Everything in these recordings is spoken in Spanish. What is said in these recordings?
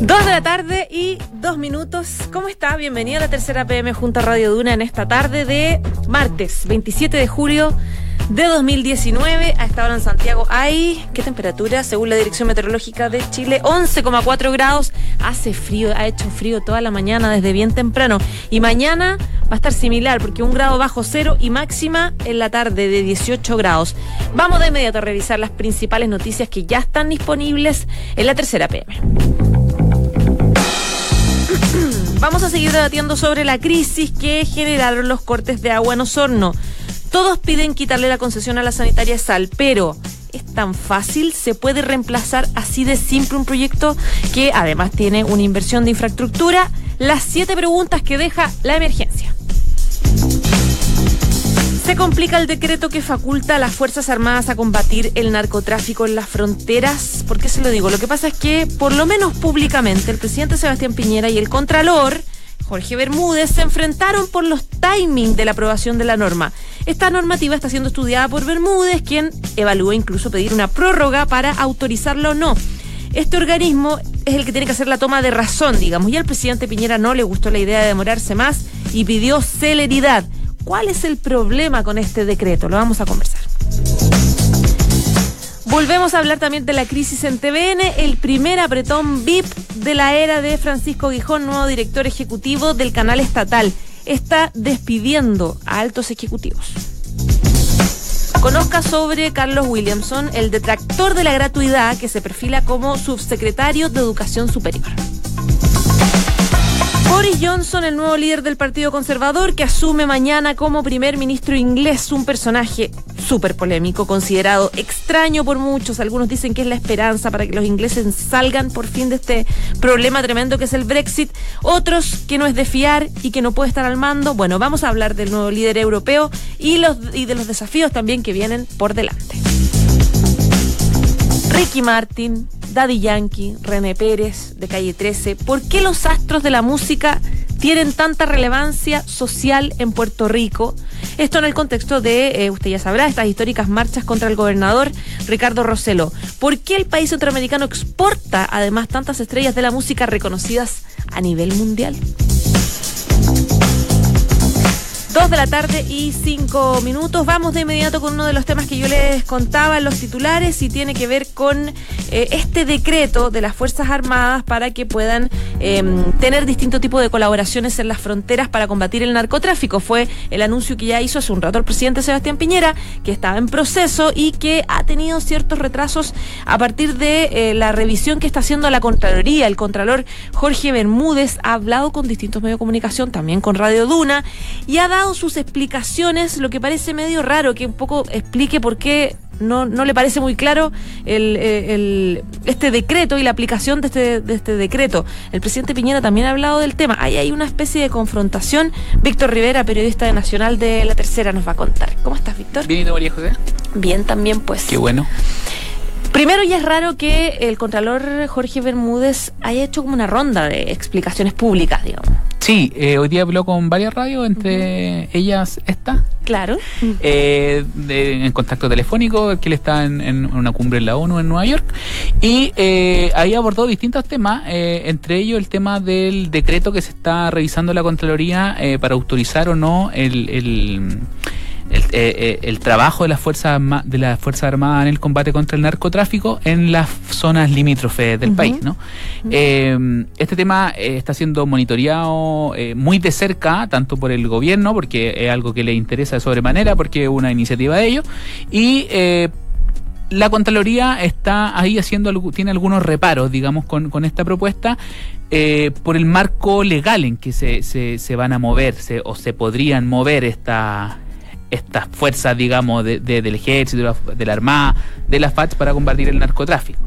Dos de la tarde y dos minutos. ¿Cómo está? Bienvenido a la tercera PM junto a Radio Duna en esta tarde de martes 27 de julio de 2019. A esta hora en Santiago hay, ¿qué temperatura? Según la Dirección Meteorológica de Chile, 11,4 grados. Hace frío, ha hecho frío toda la mañana desde bien temprano. Y mañana va a estar similar porque un grado bajo cero y máxima en la tarde de 18 grados. Vamos de inmediato a revisar las principales noticias que ya están disponibles en la tercera PM. Vamos a seguir debatiendo sobre la crisis que generaron los cortes de agua en Osorno. Todos piden quitarle la concesión a la sanitaria Sal, pero ¿es tan fácil? ¿Se puede reemplazar así de simple un proyecto que además tiene una inversión de infraestructura? Las siete preguntas que deja la emergencia. Se complica el decreto que faculta a las Fuerzas Armadas a combatir el narcotráfico en las fronteras. ¿Por qué se lo digo? Lo que pasa es que, por lo menos públicamente, el presidente Sebastián Piñera y el Contralor, Jorge Bermúdez, se enfrentaron por los timings de la aprobación de la norma. Esta normativa está siendo estudiada por Bermúdez, quien evalúa incluso pedir una prórroga para autorizarla o no. Este organismo es el que tiene que hacer la toma de razón, digamos, y al presidente Piñera no le gustó la idea de demorarse más y pidió celeridad. ¿Cuál es el problema con este decreto? Lo vamos a conversar. Volvemos a hablar también de la crisis en TVN, el primer apretón VIP de la era de Francisco Guijón, nuevo director ejecutivo del canal estatal. Está despidiendo a altos ejecutivos. Conozca sobre Carlos Williamson, el detractor de la gratuidad que se perfila como subsecretario de Educación Superior. Boris Johnson, el nuevo líder del Partido Conservador, que asume mañana como primer ministro inglés, un personaje súper polémico, considerado extraño por muchos. Algunos dicen que es la esperanza para que los ingleses salgan por fin de este problema tremendo que es el Brexit. Otros que no es de fiar y que no puede estar al mando. Bueno, vamos a hablar del nuevo líder europeo y, y de los desafíos también que vienen por delante. Ricky Martin, Daddy Yankee, René Pérez de Calle 13. ¿Por qué los astros de la música tienen tanta relevancia social en Puerto Rico? Esto en el contexto de, eh, usted ya sabrá, estas históricas marchas contra el gobernador Ricardo Roselo. ¿Por qué el país centroamericano exporta además tantas estrellas de la música reconocidas a nivel mundial? Dos de la tarde y cinco minutos. Vamos de inmediato con uno de los temas que yo les contaba en los titulares y tiene que ver con eh, este decreto de las Fuerzas Armadas para que puedan eh, tener distinto tipo de colaboraciones en las fronteras para combatir el narcotráfico. Fue el anuncio que ya hizo hace un rato el presidente Sebastián Piñera, que estaba en proceso y que ha tenido ciertos retrasos a partir de eh, la revisión que está haciendo la Contraloría. El Contralor Jorge Bermúdez ha hablado con distintos medios de comunicación, también con Radio Duna, y ha dado sus explicaciones, lo que parece medio raro que un poco explique por qué no, no le parece muy claro el, el, este decreto y la aplicación de este, de este decreto. El presidente Piñera también ha hablado del tema. Ahí hay una especie de confrontación. Víctor Rivera, periodista de Nacional de La Tercera, nos va a contar. ¿Cómo estás, Víctor? Bien, ¿y María José? Bien, también, pues. Qué bueno. Primero, ya es raro que el Contralor Jorge Bermúdez haya hecho como una ronda de explicaciones públicas, digamos. Sí, eh, hoy día habló con varias radios, entre ellas esta. Claro. Eh, de- en contacto telefónico, que él está en, en una cumbre en la ONU en Nueva York. Y eh, ahí abordó distintos temas, eh, entre ellos el tema del decreto que se está revisando la Contraloría eh, para autorizar o no el. el el, eh, eh, el trabajo de las fuerzas de las fuerzas armadas en el combate contra el narcotráfico en las zonas limítrofes del país, ¿no? Eh, este tema eh, está siendo monitoreado muy de cerca, tanto por el gobierno, porque es algo que le interesa de sobremanera, porque es una iniciativa de ellos, y eh, la Contraloría está ahí haciendo, tiene algunos reparos, digamos, con, con esta propuesta, eh, por el marco legal en que se, se, se van a mover se- o se podrían mover esta, estas fuerzas, digamos, de, de- del ejército, de la, Armada, de la FATS para combatir el narcotráfico.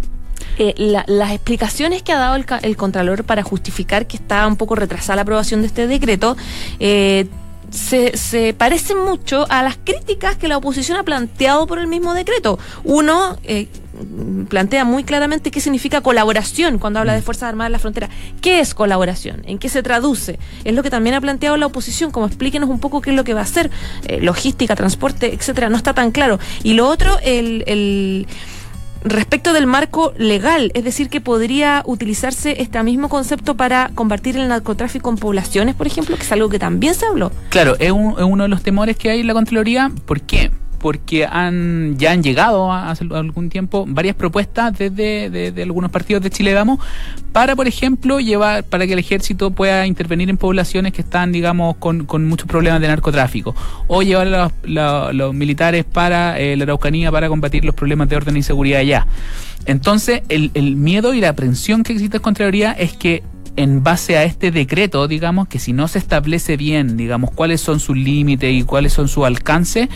Eh, la- las explicaciones que ha dado el, el Contralor para justificar que está un poco retrasada la aprobación de este decreto eh, se, se parecen mucho a las críticas que la oposición ha planteado por el mismo decreto. Uno eh, plantea muy claramente qué significa colaboración cuando habla de Fuerzas Armadas en la frontera. ¿Qué es colaboración? ¿En qué se traduce? Es lo que también ha planteado la oposición, como explíquenos un poco qué es lo que va a hacer, eh, logística, transporte, etcétera, no está tan claro. Y lo otro, el, el respecto del marco legal, es decir, que podría utilizarse este mismo concepto para combatir el narcotráfico en poblaciones, por ejemplo, que es algo que también se habló. Claro, es, uno de los temores que hay en la Contraloría. ¿Por qué? Porque han ya han llegado hace algún tiempo varias propuestas desde de, algunos partidos de Chile Vamos para, por ejemplo, llevar para que el ejército pueda intervenir en poblaciones que están, digamos, con, con muchos problemas de narcotráfico o llevar a los, militares para eh, la Araucanía para combatir los problemas de orden y seguridad allá. Entonces, el, el miedo y la aprensión que existe en Contraloría es que en base a este decreto, digamos, que si no se establece bien, digamos, cuáles son sus límites y cuáles son su alcance,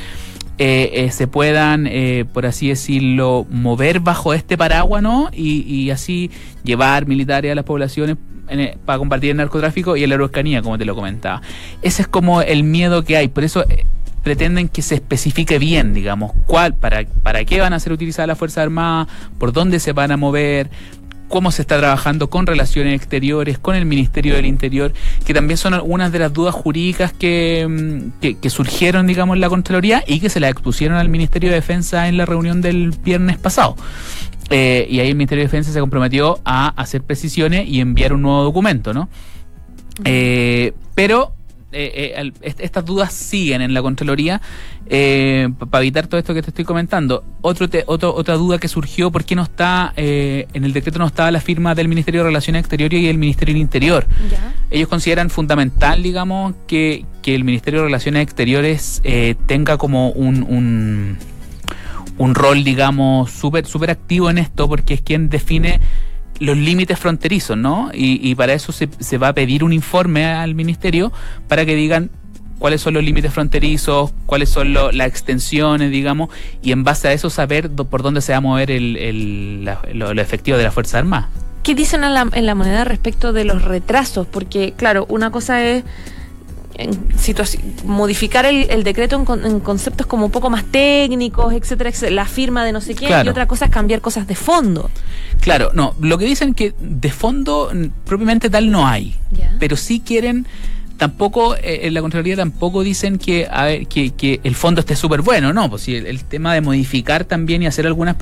eh, eh, se puedan, eh, por así decirlo, mover bajo este paraguas. Y, así llevar militares a las poblaciones para combatir el narcotráfico y la Araucanía, como te lo comentaba. Ese es como el miedo que hay, por eso pretenden que se especifique bien, digamos, cuál, para, para qué van a ser utilizadas las Fuerzas Armadas, por dónde se van a mover, cómo se está trabajando con relaciones exteriores, con el Ministerio del Interior, que también son algunas de las dudas jurídicas que, mm, que, surgieron, digamos, en la Contraloría y que se las expusieron al Ministerio de Defensa en la reunión del viernes pasado. Eh, y ahí el Ministerio de Defensa se comprometió a hacer precisiones y enviar un nuevo documento, ¿no? Eh, pero eh estas dudas siguen en la Contraloría eh, para evitar todo esto que te estoy comentando. Otro, otra duda que surgió, ¿por qué no está, eh, en el decreto no estaba la firma del Ministerio de Relaciones Exteriores y el Ministerio del Interior? Ellos consideran fundamental, digamos, que, que, el Ministerio de Relaciones Exteriores tenga como un, un, un rol, digamos, súper super activo en esto, porque es quien define los límites fronterizos, ¿no? Y, para eso se, se, va a pedir un informe al ministerio para que digan cuáles son los límites fronterizos, cuáles son las extensiones, digamos, y en base a eso saber por dónde se va a mover el, lo, efectivo de la Fuerza Armada. ¿Qué dicen en la, en la moneda respecto de los retrasos? Porque, claro, una cosa es modificar el, decreto en, conceptos como un poco más técnicos, etcétera, la firma de no sé qué, y otra cosa es cambiar cosas de fondo. Claro, no, lo que dicen que de fondo propiamente tal no hay, pero sí quieren tampoco eh, en la Contraloría tampoco dicen que, a ver, que, que el fondo esté súper bueno, no, pues si el, tema de modificar también y hacer algunas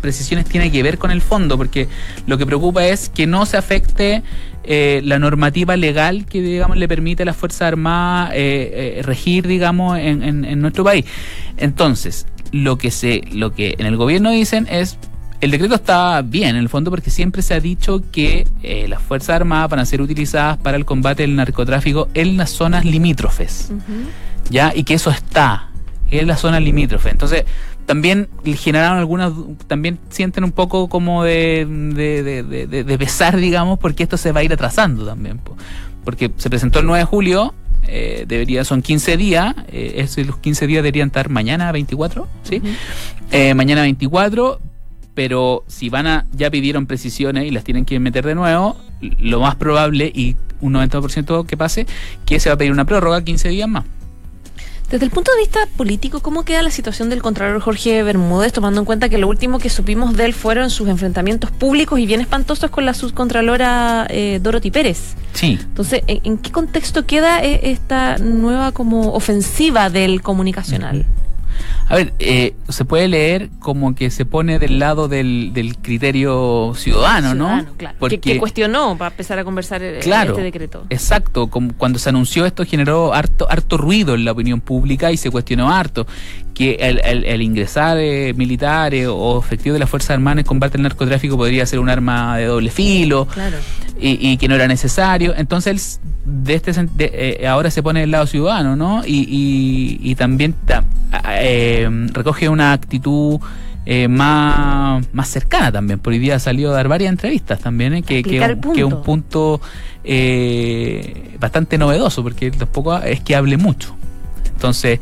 precisiones tiene que ver con el fondo, porque lo que preocupa es que no se afecte eh, la normativa legal que digamos le permite a las Fuerzas Armadas eh, eh, regir, digamos, en, en, en nuestro país. Entonces, lo que se, lo que en el gobierno dicen es el decreto está bien en el fondo porque siempre se ha dicho que eh, las Fuerzas Armadas van a ser utilizadas para el combate del narcotráfico en las zonas limítrofes. ¿Ya? Y que eso está en las zonas limítrofes. Entonces, también generaron algunas, también sienten un poco como de, de, pesar, digamos, porque esto se va a ir atrasando también. Porque se presentó el 9 de julio, eh, debería, son 15 días, eh, los 15 días deberían estar mañana 24, ¿sí? Eh, mañana 24, pero si van a, ya pidieron precisiones y las tienen que meter de nuevo, lo más probable y un 90% que pase, que se va a pedir una prórroga 15 días más. Desde el punto de vista político, ¿cómo queda la situación del Contralor Jorge Bermúdez, tomando en cuenta que lo último que supimos de él fueron sus enfrentamientos públicos y bien espantosos con la subcontralora eh, Dorothy Pérez? Sí. Entonces, ¿en, qué contexto queda eh, esta nueva como ofensiva del comunicacional? A ver, eh, se puede leer como que se pone del lado del, criterio ciudadano, ¿no? Claro. Porque, que, cuestionó para empezar a conversar eh, este decreto. Exacto, como cuando se anunció esto generó harto, harto ruido en la opinión pública y se cuestionó harto que el, ingresar eh, militares o efectivos de las Fuerzas Armadas en combate al narcotráfico podría ser un arma de doble filo claro. Y, que no era necesario. Entonces, de este de, ahora se pone del lado ciudadano, ¿no? Y, y, también eh, recoge una actitud eh, más, más cercana también. Por hoy día ha salido a dar varias entrevistas también, eh, que, que, es un punto eh, bastante novedoso, porque tampoco es que hable mucho. Entonces,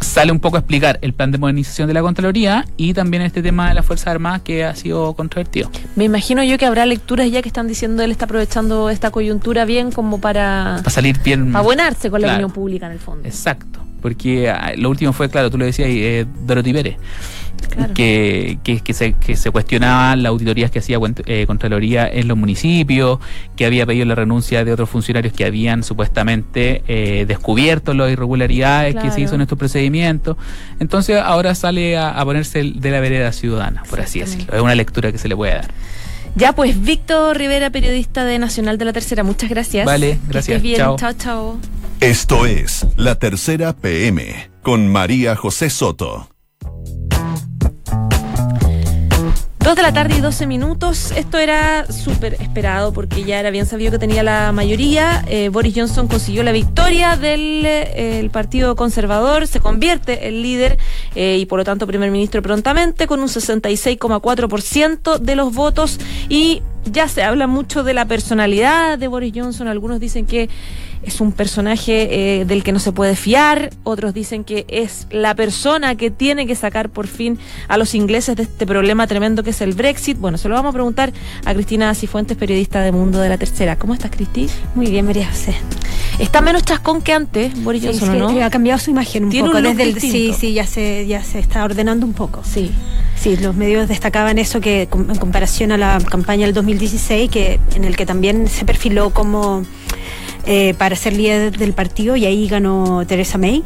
sale un poco a explicar el plan de modernización de la Contraloría y también este tema de las Fuerzas Armadas que ha sido controvertido. Me imagino yo que habrá lecturas ya que están diciendo él está aprovechando esta coyuntura bien como para... Para salir bien... Para abonarse con la opinión pública en el fondo. Exacto. porque ah, lo último fue, claro, tú lo decías, eh, Dorothy Pérez. Que, que, se, que se cuestionaban las auditorías que hacía eh, Contraloría en los municipios, que había pedido la renuncia de otros funcionarios que habían supuestamente eh, descubierto las irregularidades que se hizo en estos procedimientos. Entonces ahora sale a, ponerse de la vereda ciudadana, por así decirlo. Es una lectura que se le puede dar. Ya, pues Víctor Rivera, periodista de Nacional de la Tercera, muchas gracias. Vale, gracias. bien. Chao, chao. chao. Esto es La Tercera PM con María José Soto. Dos de la tarde y 12 minutos. Esto era súper esperado porque ya era bien sabido que tenía la mayoría. Eh, Boris Johnson consiguió la victoria del eh, Partido Conservador, se convierte en líder eh, y por lo tanto primer ministro prontamente con un 66,4% de los votos y ya se habla mucho de la personalidad de Boris Johnson. Algunos dicen que es un personaje eh, del que no se puede fiar, otros dicen que es la persona que tiene que sacar por fin a los ingleses de este problema tremendo que es el Brexit. Bueno, se lo vamos a preguntar a Cristina Cifuentes, periodista de Mundo de la Tercera. ¿Cómo estás, Cristi? Muy bien, María José. Está menos chascón que antes, Boris Johnson, ¿no? Ha cambiado su imagen un poco desde el, sí, sí, ya se ya se está ordenando un poco. Sí. Sí, los medios destacaban eso que en comparación a la campaña del 2016 que en el que también se perfiló como eh, para ser líder del partido y ahí ganó Teresa May.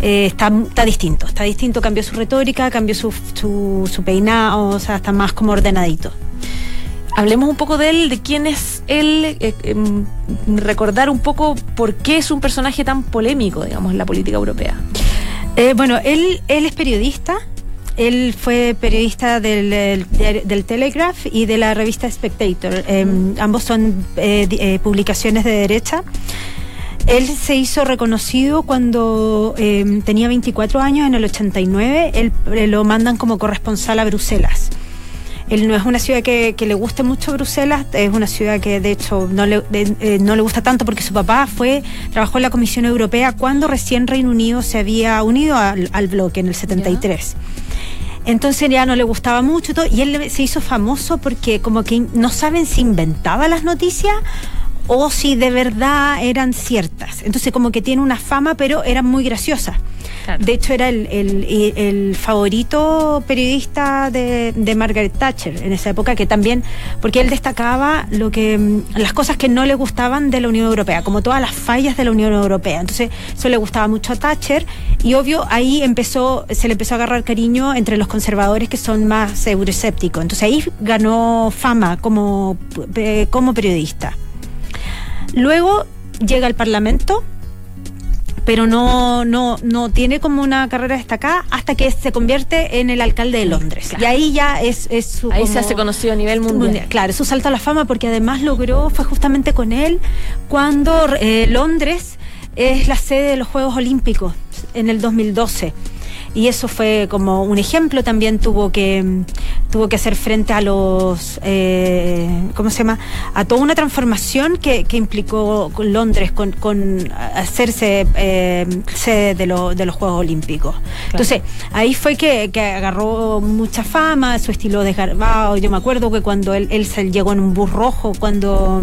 Eh, está, está distinto, está distinto, cambió su retórica, cambió su, su, peinado, o sea, está más como ordenadito. Hablemos un poco de él, de quién es él, eh, em, recordar un poco por qué es un personaje tan polémico, digamos, en la política europea. bueno, él, él es periodista, él fue periodista del, del, Telegraph y de la revista Spectator. Em, ambos son eh, eh, publicaciones de derecha. Él se hizo reconocido cuando em, tenía 24 años, en el 89. Él, eh, lo mandan como corresponsal a Bruselas. Él no es una ciudad que, le guste mucho Bruselas, es una ciudad que de hecho no le, no le gusta tanto porque su papá fue, trabajó en la Comisión Europea cuando recién Reino Unido se había unido al, bloque en el 73. Entonces ya no le gustaba mucho todo, y él se hizo famoso porque como que no saben si inventaba las noticias o si de verdad eran ciertas. Entonces como que tiene una fama, pero eran muy graciosas. De hecho, era el, favorito periodista de, Margaret Thatcher en esa época, que también, porque él destacaba lo que mm, las cosas que no le gustaban de la Unión Europea, como todas las fallas de la Unión Europea. Entonces, eso le gustaba mucho a Thatcher y obvio ahí empezó, se le empezó a agarrar cariño entre los conservadores que son más euroescépticos. Entonces ahí ganó fama como, eh, como periodista. Luego llega al Parlamento pero no, no, no tiene como una carrera destacada hasta que se convierte en el alcalde de Londres. Y ahí ya es, es su. Ahí se hace conocido a nivel mundial. Claro, su salto a la fama, porque además logró, fue justamente con él cuando eh, Londres es la sede de los Juegos Olímpicos en el 2012 y eso fue como un ejemplo. También tuvo que tuvo que hacer frente a los eh, ¿cómo se llama? a toda una transformación que, que implicó Londres con, con hacerse eh, sede de, de, los Juegos Olímpicos. Entonces, ahí fue que, que, agarró mucha fama, su estilo desgarbado. Yo me acuerdo que cuando él, él se llegó en un bus rojo, cuando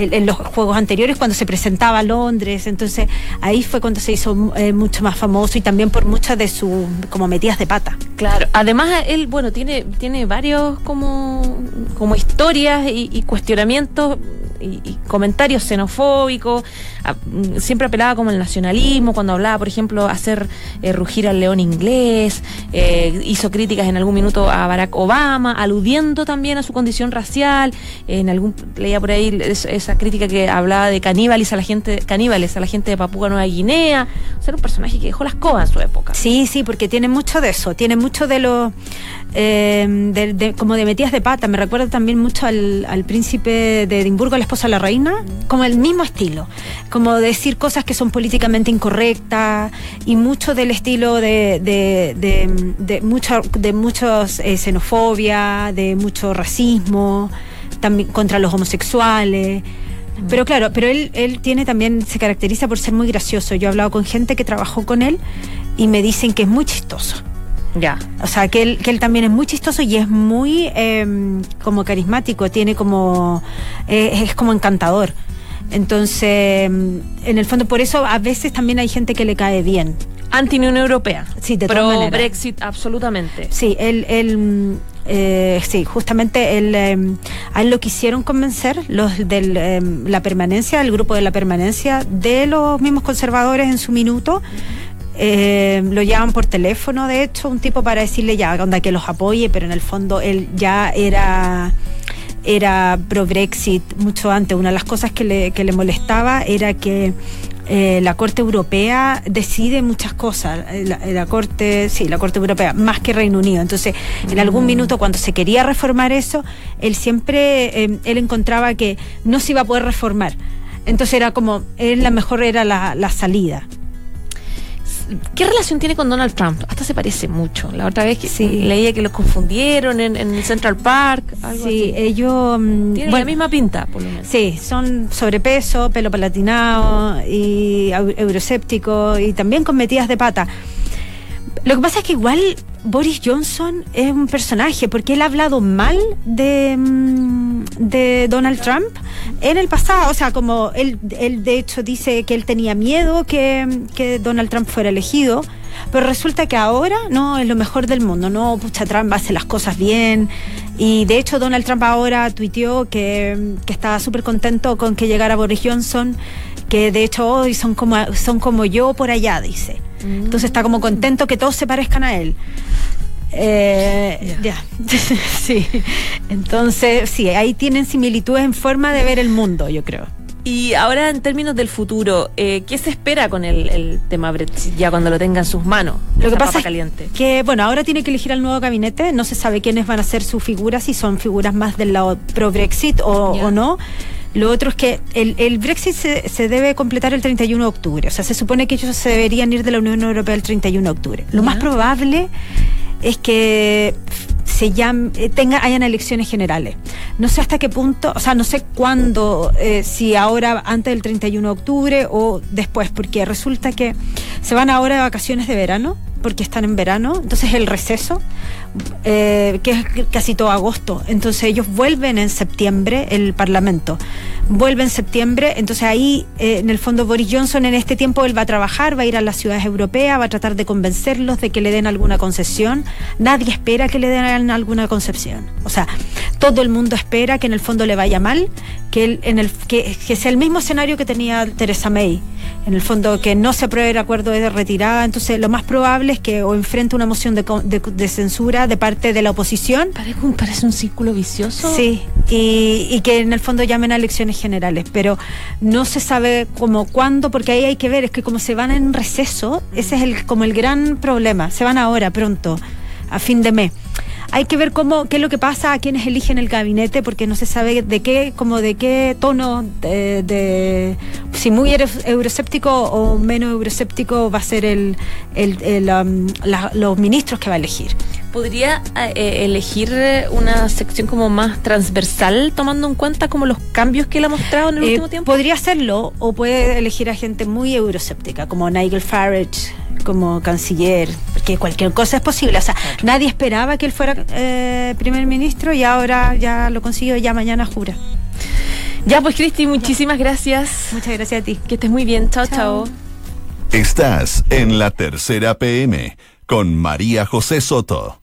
en, los juegos anteriores cuando se presentaba a Londres, entonces ahí fue cuando se hizo eh, mucho más famoso y también por muchas de sus como metidas de pata. Claro, además él, bueno, tiene, tiene varios como, como historias y cuestionamientos y, comentarios xenofóbicos, mm, siempre apelaba como el nacionalismo, cuando hablaba, por ejemplo, hacer eh, rugir al león inglés, eh, hizo críticas en algún minuto a Barack Obama, aludiendo también a su condición racial, en algún, leía por ahí esa crítica que hablaba de caníbales a la gente, caníbales a la gente de Papúa Nueva Guinea, o sea, era un personaje que dejó las cobas en su época. Sí, sí, porque tiene mucho de eso, tiene mucho de lo, eh, como de metidas de pata, me recuerda también mucho al, príncipe de Edimburgo, la esposa de la reina, como el mismo estilo, como decir cosas que son políticamente incorrectas y mucho del estilo de, de, mucho, de muchos eh, xenofobia, de mucho racismo, también contra los homosexuales. Pero claro, pero él, él tiene también, se caracteriza por ser muy gracioso. Yo he hablado con gente que trabajó con él y me dicen que es muy chistoso. Ya. O sea, que él, que él también es muy chistoso y es muy em, como carismático, tiene como. Eh, es como encantador. Entonces, em, en el fondo, por eso a veces también hay gente que le cae bien Anti-Unión Europea. Sí, de todas Pro maneras. Brexit, absolutamente. Sí, él, él, eh, sí, justamente él, eh, a él lo quisieron convencer los de la permanencia, el grupo de la permanencia de los mismos conservadores en su minuto. Eh, lo llaman por teléfono, de hecho, un tipo para decirle ya, onda que los apoye, pero en el fondo él ya era era pro Brexit mucho antes. Una de las cosas que le, que le molestaba era que eh, la Corte Europea decide muchas cosas. Eh, La, la Corte, sí, la Corte Europea, más que Reino Unido. Entonces, en algún minuto cuando se quería reformar eso, él siempre, eh, él encontraba que no se iba a poder reformar. Entonces era como, él la mejor era la, la salida. ¿Qué relación tiene con Donald Trump? Hasta se parece mucho. La otra vez que Sí. leía que los confundieron en, en Central Park. Algo Sí, así. ellos... mm, Tienen bueno, la misma pinta, por lo menos. Sí, son sobrepeso, pelo palatinado y eu- euroséptico y también con metidas de pata. Lo que pasa es que igual Boris Johnson es un personaje porque él ha hablado mal de, mm, de Donald Trump en el pasado. O sea, como él, él de hecho dice que él tenía miedo que, que Donald Trump fuera elegido. Pero resulta que ahora no es lo mejor del mundo, no, pucha, Trump hace las cosas bien. Y de hecho Donald Trump ahora tuiteó que, que estaba súper contento con que llegara Boris Johnson, que de hecho hoy son como, son como yo por allá, dice. Entonces está como contento que todos se parezcan a él. Eh, ya, sí. Entonces, sí, ahí tienen similitudes en forma de ver el mundo, yo creo. Y ahora en términos del futuro, eh, ¿qué se espera con el, el tema Brexit ya cuando lo tenga en sus manos? Lo que pasa papa es caliente. que, bueno, ahora tiene que elegir al nuevo gabinete, no se sabe quiénes van a ser sus figuras, si son figuras más del lado pro-Brexit o no. Lo otro es que el, el Brexit se, se debe completar el 31 de octubre, o sea, se supone que ellos se deberían ir de la Unión Europea el 31 de octubre. Lo Ya. más probable es que se llam- eh, tenga, hayan elecciones generales. No sé hasta qué punto, o sea, no sé cuándo, eh, si ahora antes del 31 de octubre o después, porque resulta que se van ahora de vacaciones de verano, porque están en verano, entonces el receso, eh, que es casi todo agosto, entonces ellos vuelven en septiembre, el Parlamento, vuelve en septiembre, entonces ahí eh, en el fondo Boris Johnson en este tiempo él va a trabajar, va a ir a las ciudades europeas, va a tratar de convencerlos de que le den alguna concesión, nadie espera que le den alguna concesión, o sea, todo el mundo espera que en el fondo le vaya mal, que, él, en el, que, que sea el mismo escenario que tenía Theresa May, en el fondo que no se apruebe el acuerdo de retirada, entonces lo más probable es que o enfrente una moción de, de- de censura de parte de la oposición, Parece un, parece un círculo vicioso. Sí, y, y que en el fondo llamen a elecciones generales, pero no se sabe cómo, cuándo, porque ahí hay que ver, es que como se van en receso, ese es el, como el gran problema, se van ahora, pronto, a fin de mes. Hay que ver cómo, qué es lo que pasa, a quienes eligen el gabinete, porque no se sabe de qué, como de qué tono, de, de- si muy euro- euroséptico o menos euroséptico va a ser el, el- el, um, la- los ministros que va a elegir. ¿Podría eh, elegir eh, una sección como más transversal, tomando en cuenta como los cambios que él ha mostrado en el Eh, último tiempo? Podría hacerlo o puede elegir a gente muy euroséptica, como Nigel Farage, como canciller, porque cualquier cosa es posible. O sea, nadie esperaba que él fuera eh, primer ministro y ahora ya lo consiguió, ya mañana jura. Ya, pues, Cristi, muchísimas gracias. Muchas gracias a ti. Que estés muy bien. Chao, chao. Chao. Estás en la tercera PM con María José Soto.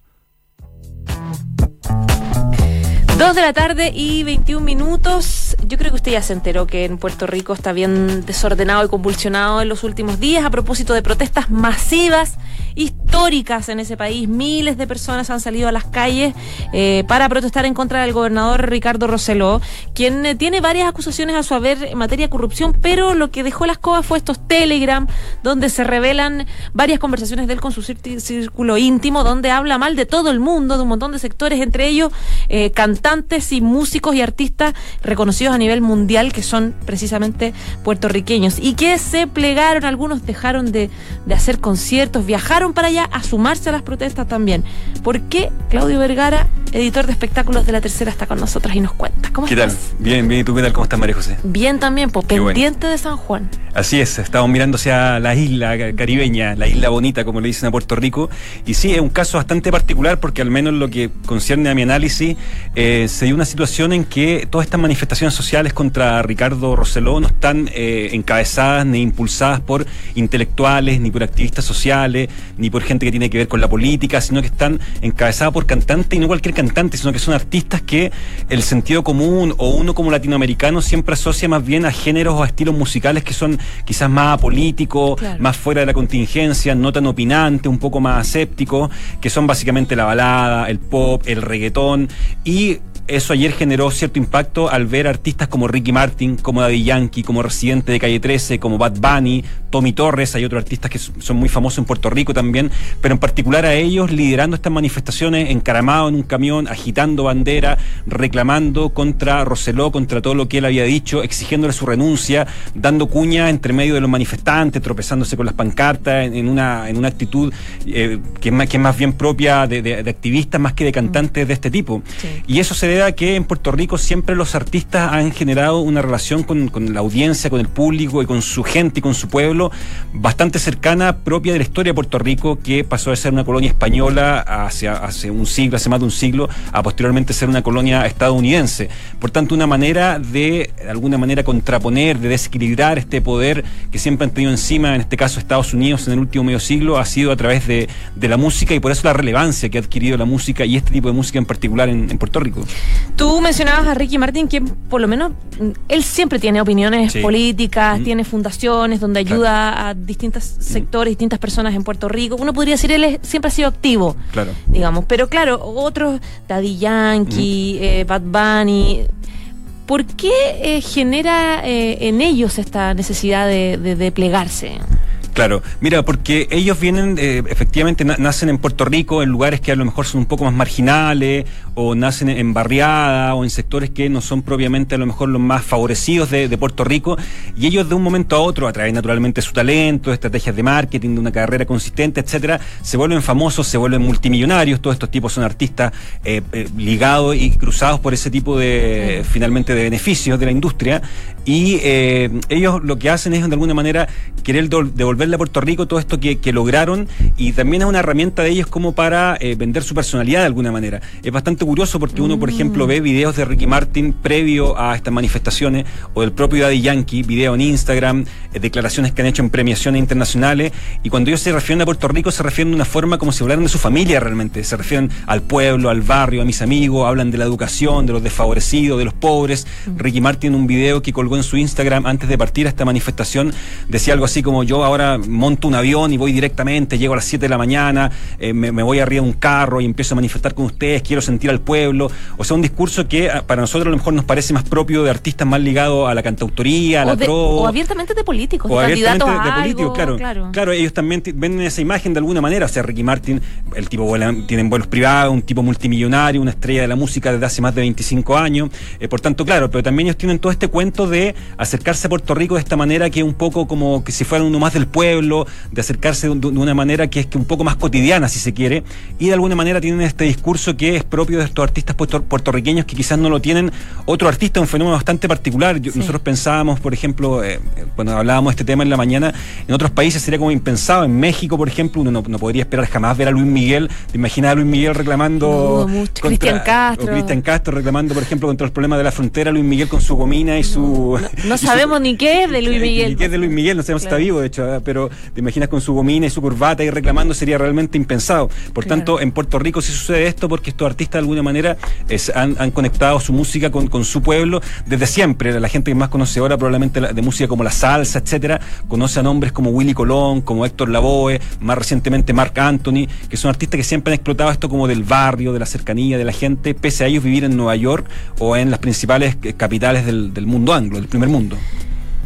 Dos de la tarde y 21 minutos. Yo creo que usted ya se enteró que en Puerto Rico está bien desordenado y convulsionado en los últimos días a propósito de protestas masivas, históricas en ese país. Miles de personas han salido a las calles eh, para protestar en contra del gobernador Ricardo Roseló, quien eh, tiene varias acusaciones a su haber en materia de corrupción, pero lo que dejó la escoba fue estos Telegram, donde se revelan varias conversaciones de él con su círculo íntimo, donde habla mal de todo el mundo, de un montón de sectores, entre ellos eh, cantantes y músicos y artistas reconocidos a nivel mundial que son precisamente puertorriqueños y que se plegaron, algunos dejaron de, de hacer conciertos, viajaron para allá a sumarse a las protestas también. ¿Por qué Claudio Vergara, editor de espectáculos de La Tercera, está con nosotras y nos cuenta? ¿Cómo ¿Qué tal? estás? Bien, bien. ¿Y tú qué tal? ¿Cómo estás, María José? Bien también, pues bueno. pendiente de San Juan. Así es, estamos mirando hacia la isla ca- caribeña, la isla bonita, como le dicen a Puerto Rico. Y sí, es un caso bastante particular porque al menos lo que concierne a mi análisis, eh, se dio una situación en que todas estas manifestaciones sociales sociales contra Ricardo Roseló no están eh, encabezadas ni impulsadas por intelectuales, ni por activistas sociales, ni por gente que tiene que ver con la política, sino que están encabezadas por cantantes y no cualquier cantante, sino que son artistas que el sentido común o uno como latinoamericano siempre asocia más bien a géneros o a estilos musicales que son quizás más apolíticos, Claro. más fuera de la contingencia, no tan opinantes, un poco más asépticos, que son básicamente la balada, el pop, el reggaetón y eso ayer generó cierto impacto al ver artistas como Ricky Martin, como Daddy Yankee, como Residente de Calle 13, como Bad Bunny, Tommy Torres, hay otros artistas que son muy famosos en Puerto Rico también, pero en particular a ellos liderando estas manifestaciones, encaramados en un camión, agitando bandera, reclamando contra Roseló, contra todo lo que él había dicho, exigiéndole su renuncia, dando cuña entre medio de los manifestantes, tropezándose con las pancartas, en, una, en una actitud eh, que, es más, que es más bien propia de, de- de activistas más que de cantantes de este tipo. Sí. Y eso se debe que en Puerto Rico siempre los artistas han generado una relación con, la audiencia, con el público y con su gente y con su pueblo bastante cercana, propia de la historia de Puerto Rico, que pasó de ser una colonia española hacia, hace un siglo, hace más de un siglo, a posteriormente ser una colonia estadounidense. Por tanto, una manera de, alguna manera, contraponer, de desequilibrar este poder que siempre han tenido encima, en este caso Estados Unidos en el último medio siglo, ha sido a través de, la música y por eso la relevancia que ha adquirido la música y este tipo de música en particular en Puerto Rico. Tú mencionabas a Ricky Martin, que por lo menos mm, él siempre tiene opiniones Sí. políticas, Mm. tiene fundaciones donde Claro. ayuda a distintos sectores, distintas personas en Puerto Rico. Uno podría decir, él es- siempre ha sido activo, Claro. digamos. Pero claro, otros, Daddy Yankee, eh, Bad Bunny. ¿Por qué eh, genera eh, en ellos esta necesidad de, de- de plegarse? Claro, mira, porque ellos vienen, eh, efectivamente, na- nacen en Puerto Rico, en lugares que a lo mejor son un poco más marginales, o nacen en barriadas, o en sectores que no son propiamente a lo mejor los más favorecidos de, de Puerto Rico, y ellos de un momento a otro, a través naturalmente de su talento, estrategias de marketing, de una carrera consistente, etcétera, se vuelven famosos, se vuelven multimillonarios, todos estos tipos son artistas eh, eh, ligados y cruzados por ese tipo de, finalmente, de beneficios de la industria, y eh, ellos lo que hacen es de alguna manera querer devolverle a Puerto Rico todo esto que, que lograron y también es una herramienta de ellos como para eh, vender su personalidad de alguna manera. Es bastante curioso porque uno, por ejemplo, ve videos de Ricky Martin previo a estas manifestaciones o del propio Daddy Yankee, video en Instagram, eh, declaraciones que han hecho en premiaciones internacionales y cuando ellos se refieren a Puerto Rico se refieren de una forma como si hablaran de su familia realmente, se refieren al pueblo, al barrio, a mis amigos, hablan de la educación, de los desfavorecidos, de los pobres. Ricky Martin un video que colgó en su Instagram antes de partir a esta manifestación decía algo así como yo ahora monto un avión y voy directamente, llego a las 7 de la mañana, eh, me, me voy arriba de un carro y empiezo a manifestar con ustedes, quiero sentir al pueblo. O sea, un discurso que ah, para nosotros a lo mejor nos parece más propio de artistas más ligados a la cantautoría, a la trova. o abiertamente de políticos, O de candidatos de, a de políticos, claro, claro. claro. ellos también ti- ven esa imagen de alguna manera. O sea, Ricky Martin, el tipo tienen vuelos privados, un tipo multimillonario, una estrella de la música desde hace más de 25 años. Eh, por tanto, claro, pero también ellos tienen todo este cuento de acercarse a Puerto Rico de esta manera que es un poco como que si fueran uno más del pueblo, de acercarse de, de una manera que es que un poco más cotidiana, si se quiere, y de alguna manera tienen este discurso que es propio de estos artistas puerto- puertorriqueños que quizás no lo tienen otro artista, un fenómeno bastante particular. Yo- Sí. Nosotros pensábamos, por ejemplo, eh, eh, cuando hablábamos de este tema en la mañana, en otros países sería como impensado. En México, por ejemplo, uno no, no podría esperar jamás ver a Luis Miguel. ¿Te imaginas a Luis Miguel reclamando. Dudo mucho. Cristian Castro. Cristian Castro reclamando, por ejemplo, contra los problemas de la frontera, Luis Miguel con su gomina y su. No y su- sabemos ni qué es de Luis Miguel. Ni qué es de Luis Miguel, no sabemos si está vivo, de hecho, ¿eh? pero te imaginas con su gomina y su corbata y reclamando sería realmente impensado. Por Claro. tanto, en Puerto Rico sí sucede esto porque estos artistas alguna manera han, han conectado su música con, su pueblo desde siempre. La gente que más conoce ahora probablemente de música como la salsa, etcétera, conoce a nombres como Willy Colón, como Héctor Lavoe, más recientemente Marc Anthony, que son artistas que siempre han explotado esto como del barrio, de la cercanía, de la gente, pese a ellos vivir en Nueva York o en las principales eh, capitales del mundo anglo, del primer mundo.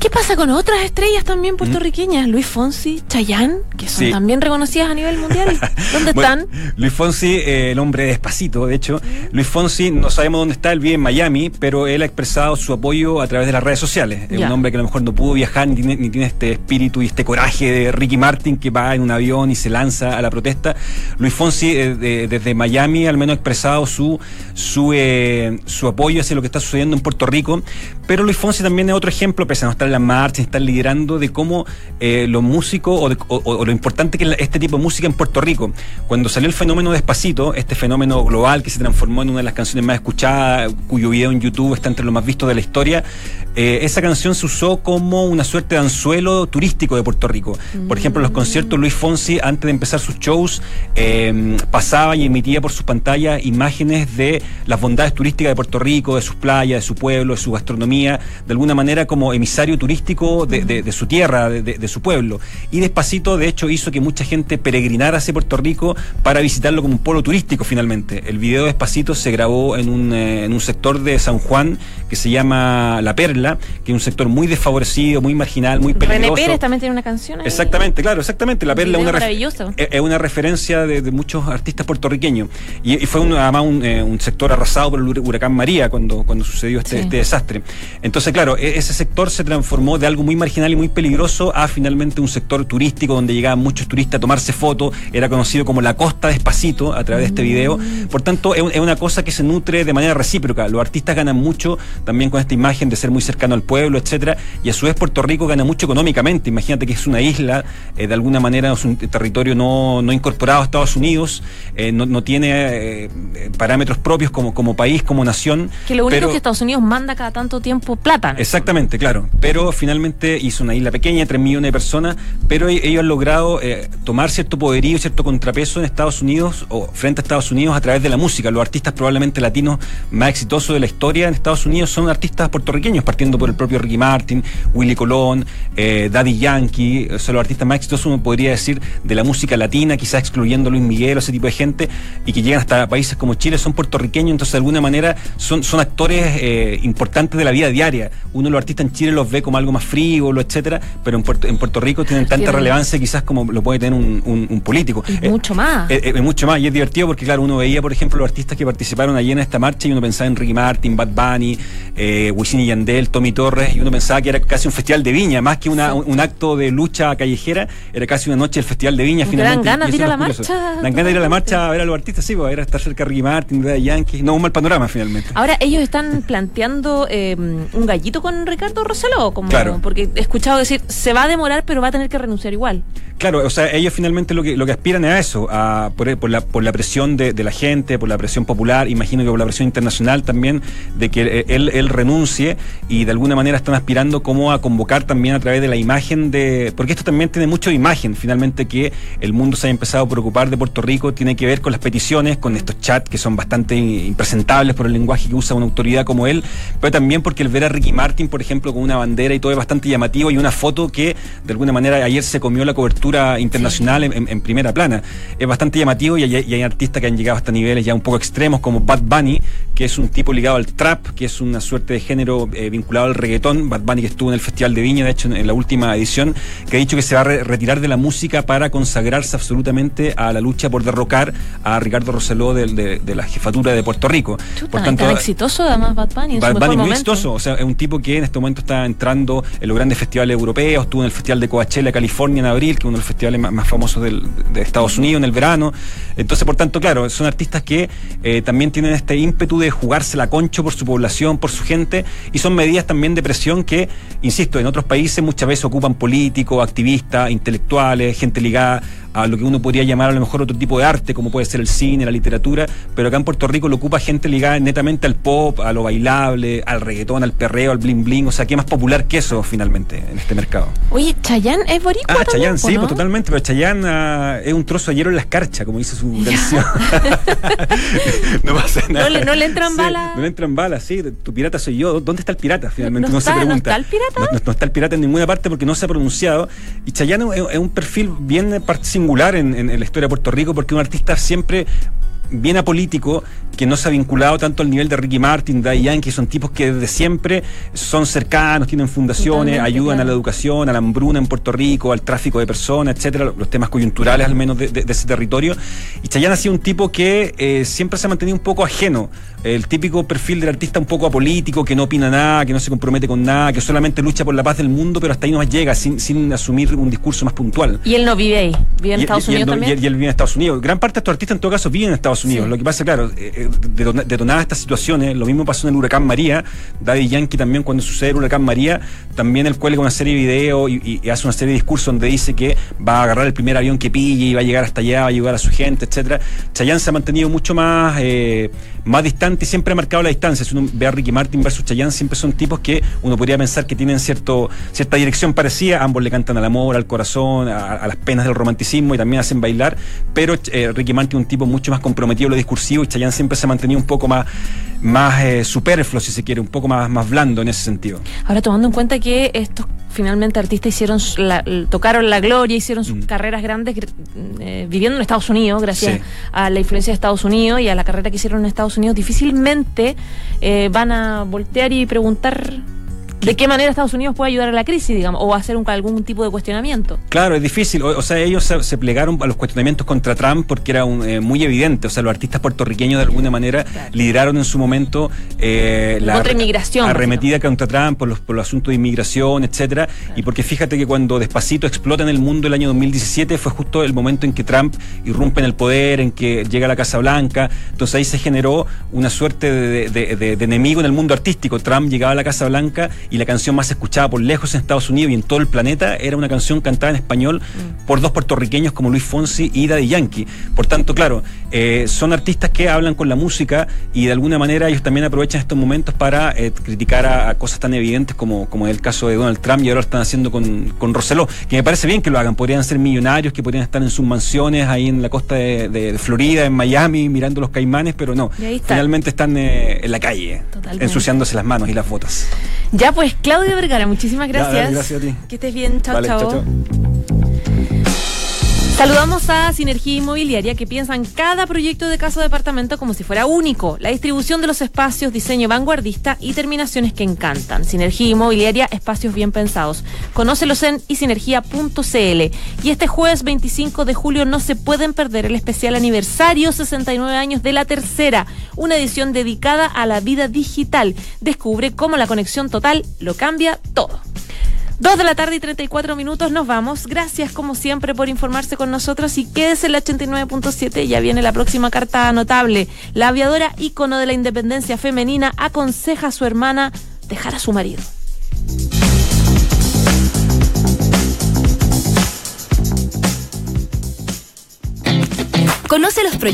¿Qué pasa con otras estrellas también puertorriqueñas? Luis Fonsi, Chayanne, que son Sí. también reconocidas a nivel mundial. ¿Dónde Bueno, están? Luis Fonsi, eh, el hombre despacito, de hecho. Luis Fonsi, no sabemos dónde está, él vive en Miami, pero él ha expresado su apoyo a través de las redes sociales. Es un hombre que a lo mejor no pudo viajar ni tiene, ni tiene este espíritu y este coraje de Ricky Martin que va en un avión y se lanza a la protesta. Luis Fonsi, eh, de- desde Miami, al menos ha expresado su, su, eh, su apoyo hacia lo que está sucediendo en Puerto Rico. Pero Luis Fonsi también es otro ejemplo, pese a no estar en las marchas, están liderando de cómo eh, los músicos o, lo importante que es la- este tipo de música en Puerto Rico. Cuando salió el fenómeno Despacito, este fenómeno global que se transformó en una de las canciones más escuchadas, cuyo video en YouTube está entre los más vistos de la historia, eh, esa canción se usó como una suerte de anzuelo turístico de Puerto Rico. Por ejemplo, los conciertos, Luis Fonsi, antes de empezar sus shows, eh, pasaba y emitía por sus pantallas imágenes de las bondades turísticas de Puerto Rico, de sus playas, de su pueblo, de su gastronomía, de alguna manera como emisario turístico de, de- de su tierra, de, de- su pueblo. Y Despacito, de hecho, hizo que mucha gente peregrinara hacia Puerto Rico para visitarlo como un polo turístico finalmente. El video de Despacito se grabó en un, eh, en un sector de San Juan que se llama La Perla, que es un sector muy desfavorecido, muy marginal, muy peligroso. René Pérez también tiene una canción ahí. Exactamente, claro, exactamente. La Perla una, es es una referencia de, de muchos artistas puertorriqueños. Y, y fue un- además un, eh, un sector arrasado por el hur- huracán María cuando, cuando sucedió este, Sí. este desastre. Entonces, claro, e- ese sector se transformó de algo muy marginal y muy peligroso a finalmente un sector turístico donde llegaban muchos turistas a tomarse fotos. Era conocido como la Costa Despacito a través de este video. Por tanto, es, un- es una cosa que se nutre de manera recíproca. Los artistas ganan mucho también con esta imagen de ser muy cercano al pueblo, etcétera. Y a su vez Puerto Rico gana mucho económicamente. Imagínate que es una isla, eh, de alguna manera es un territorio no, no incorporado a Estados Unidos, eh, no, no tiene eh, parámetros propios como, como país, como nación. Que lo único pero- que Estados Unidos manda cada tanto tiempo plata. Exactamente, claro. Pero finalmente hizo una isla pequeña, 3 millones de personas, pero e- ellos han logrado eh, tomar cierto poderío, cierto contrapeso en Estados Unidos o frente a Estados Unidos a través de la música. Los artistas probablemente latinos más exitosos de la historia en Estados Unidos son artistas puertorriqueños, partiendo por el propio Ricky Martin, Willy Colón, eh, Daddy Yankee, son los artistas más exitosos, uno podría decir, de la música latina, quizás excluyendo Luis Miguel o ese tipo de gente, y que llegan hasta países como Chile, son puertorriqueños, entonces de alguna manera son, son actores eh, importantes de la vida diaria. Uno los artistas en Chile los ve como algo más frívolo, etcétera, pero en Puerto, en Puerto Rico tienen tanta relevancia quizás como lo puede tener un, un- un político. Y Eh, mucho más. eh, eh, mucho más, y es divertido porque, claro, uno veía, por ejemplo, los artistas que participaron allí en esta marcha y uno pensaba en Ricky Martin, Bad Bunny, eh, Wisin y Yandel, Tommy Torres, y uno pensaba que era casi un festival de viña, más que una, un, un acto de lucha callejera, era casi una noche del festival de viña. Que dan finalmente. ganas de ir a es la marcha, Dan ganas de ir a la marcha a ver a los artistas, sí, pues, a ver a estar cerca de Ricky Martin, de Yankee. No, un mal panorama finalmente. Ahora, ellos están planteando eh, un gallito con Ricardo Rosselló, como, Claro. porque he escuchado decir, se va a demorar, pero va a tener que renunciar igual. Claro, o sea, ellos finalmente lo que, lo que aspiran es a eso, a, por, por la, por la presión de, de la gente, por la presión popular, imagino que por la presión internacional también, de que eh, él, él renuncie y de alguna manera están aspirando como a convocar también a través de la imagen de... Porque esto también tiene mucho de imagen, finalmente que el mundo se haya empezado a preocupar de Puerto Rico, tiene que ver con las peticiones, con estos chats que son bastante impresentables por el lenguaje que usa una autoridad como él, pero también porque el ver a Ricky Martin, por ejemplo, con una bandera y todo es bastante llamativo y una foto que de alguna manera ayer se comió la cobertura internacional en, en- en primera plana. Es bastante llamativo y hay, y hay artistas que han llegado hasta niveles ya un poco extremos como Bad Bunny, que es un tipo ligado al trap, que es una suerte de género eh, vinculado al reggaetón. Bad Bunny que estuvo en el Festival de Viña, de hecho, en, en la última edición, que ha dicho que se va a re- retirar de la música para consagrarse absolutamente a la lucha por derrocar a Ricardo Rosselló del- de, de la jefatura de Puerto Rico. Chuta, tan exitoso además Bad Bunny en su Bad mejor Bunny muy momento. O sea, es un tipo que en este momento está entrando en los grandes festivales europeos, estuvo en el Festival de Coachella, California en abril, que es uno de los festivales más, más famosos del- de Estados Unidos en el verano. Entonces, por tanto, claro, son artistas que eh, también tienen este ímpetu de jugarse la concho por su población, por su gente, y son medidas también de presión que, insisto, en otros países muchas veces ocupan políticos, activistas, intelectuales, gente ligada a lo que uno podría llamar a lo mejor otro tipo de arte, como puede ser el cine, la literatura, pero acá en Puerto Rico lo ocupa gente ligada netamente al pop, a lo bailable, al reggaetón, al perreo, al bling bling, o sea, ¿qué más popular que eso finalmente en este mercado? Oye, Chayanne es boricua Ah, po, sí, ¿no? pues totalmente, pero Chayanne ah, es un trozo de hielo en la escarcha, como dice su canción. no pasa nada. No le- no le entran Sí, balas. No le entran balas, sí, tu pirata soy yo. ¿Dónde está el pirata? Finalmente No no, está- se no pregunta. está el pirata? No, no- no está el pirata en ninguna parte porque no se ha pronunciado. Y Chayanne es, es un perfil bien eh, par- singular en, en- la historia de Puerto Rico porque un artista siempre bien apolítico, que no se ha vinculado tanto al nivel de Ricky Martin, Daddy Yankee, son tipos que desde siempre son cercanos, tienen fundaciones, Totalmente, ayudan a la educación, a la hambruna en Puerto Rico, al tráfico de personas, etcétera, los temas coyunturales al menos de, de- de ese territorio. Y Chayanne ha sido un tipo que eh, siempre se ha mantenido un poco ajeno, el típico perfil del artista un poco apolítico, que no opina nada, que no se compromete con nada, que solamente lucha por la paz del mundo, pero hasta ahí no llega, sin, sin asumir un discurso más puntual. Y él no vive ahí, vive en Y- Estados y- y Unidos él también. Y él, y él vive en Estados Unidos. Gran parte de estos artistas, en todo caso, viven en Estados Estados Unidos. Sí. Lo que pasa, claro, eh, eh, detona- detonadas estas situaciones, lo mismo pasó en el huracán María. Daddy Yankee también, cuando sucede el huracán María, también él cuelga una serie de videos y, y hace una serie de discursos donde dice que va a agarrar el primer avión que pille y va a llegar hasta allá, va a llevar a su gente, etcétera. Chayanne se ha mantenido mucho más, eh, más distante y siempre ha marcado la distancia. Si uno ve a Ricky Martin versus Chayanne, siempre son tipos que uno podría pensar que tienen cierto, cierta dirección parecida. Ambos le cantan al amor, al corazón, a, a las penas del romanticismo y también hacen bailar. Pero eh, Ricky Martin es un tipo mucho más comprometido lo discursivo y Chayanne siempre se ha mantenido un poco más, más eh, superfluo, si se quiere, un poco más, más blando en ese sentido. Ahora, tomando en cuenta que estos finalmente artistas hicieron la- tocaron la gloria, hicieron sus Mm. carreras grandes gr- eh, viviendo en Estados Unidos, gracias Sí. a la influencia de Estados Unidos y a la carrera que hicieron en Estados Unidos, difícilmente eh, van a voltear y preguntar de qué manera Estados Unidos puede ayudar a la crisis, digamos, o hacer un- algún tipo de cuestionamiento. Claro, es difícil. O, o sea, ellos se, se plegaron a los cuestionamientos contra Trump porque era un, eh, muy evidente. O sea, los artistas puertorriqueños de alguna manera lideraron en su momento eh, Contra inmigración, arremetida contra Trump por los, por los asuntos de inmigración, etcétera. Y porque fíjate que cuando Despacito explota en el mundo el año 2017 fue justo el momento en que Trump irrumpe en el poder, en que llega a la Casa Blanca. Entonces ahí se generó una suerte de, de- de- de enemigo en el mundo artístico. Trump llegaba a la Casa Blanca y la canción más escuchada por lejos en Estados Unidos y en todo el planeta era una canción cantada en español por dos puertorriqueños como Luis Fonsi y Daddy Yankee. Por tanto, claro, eh, son artistas que hablan con la música y de alguna manera ellos también aprovechan estos momentos para eh, criticar a, a cosas tan evidentes como, como el caso de Donald Trump y ahora lo están haciendo con, con Rosselló, que me parece bien que lo hagan. Podrían ser millonarios, que podrían estar en sus mansiones ahí en la costa de, de- de Florida, en Miami, mirando los caimanes, pero no. Está. Finalmente están eh, en la calle, Totalmente. ensuciándose las manos y las botas. Ya pues, Claudia Vergara, muchísimas Ya, gracias. dale, gracias a ti. Que estés bien, chao, Vale, chao. chao, chao. Saludamos a Sinergia Inmobiliaria que piensa en cada proyecto de casa o departamento como si fuera único. La distribución de los espacios, diseño vanguardista y terminaciones que encantan. Sinergia Inmobiliaria, espacios bien pensados. Conócelos en isinergia.cl. Y este jueves 25 de julio no se pueden perder el especial aniversario 69 años de la tercera, una edición dedicada a la vida digital. Descubre cómo la conexión total lo cambia todo. Dos de la tarde y 34 minutos, nos vamos. Gracias como siempre por informarse con nosotros y quédese en la 89.7, ya viene la próxima carta notable. La aviadora ícono de la independencia femenina aconseja a su hermana dejar a su marido. Conoce los proyectos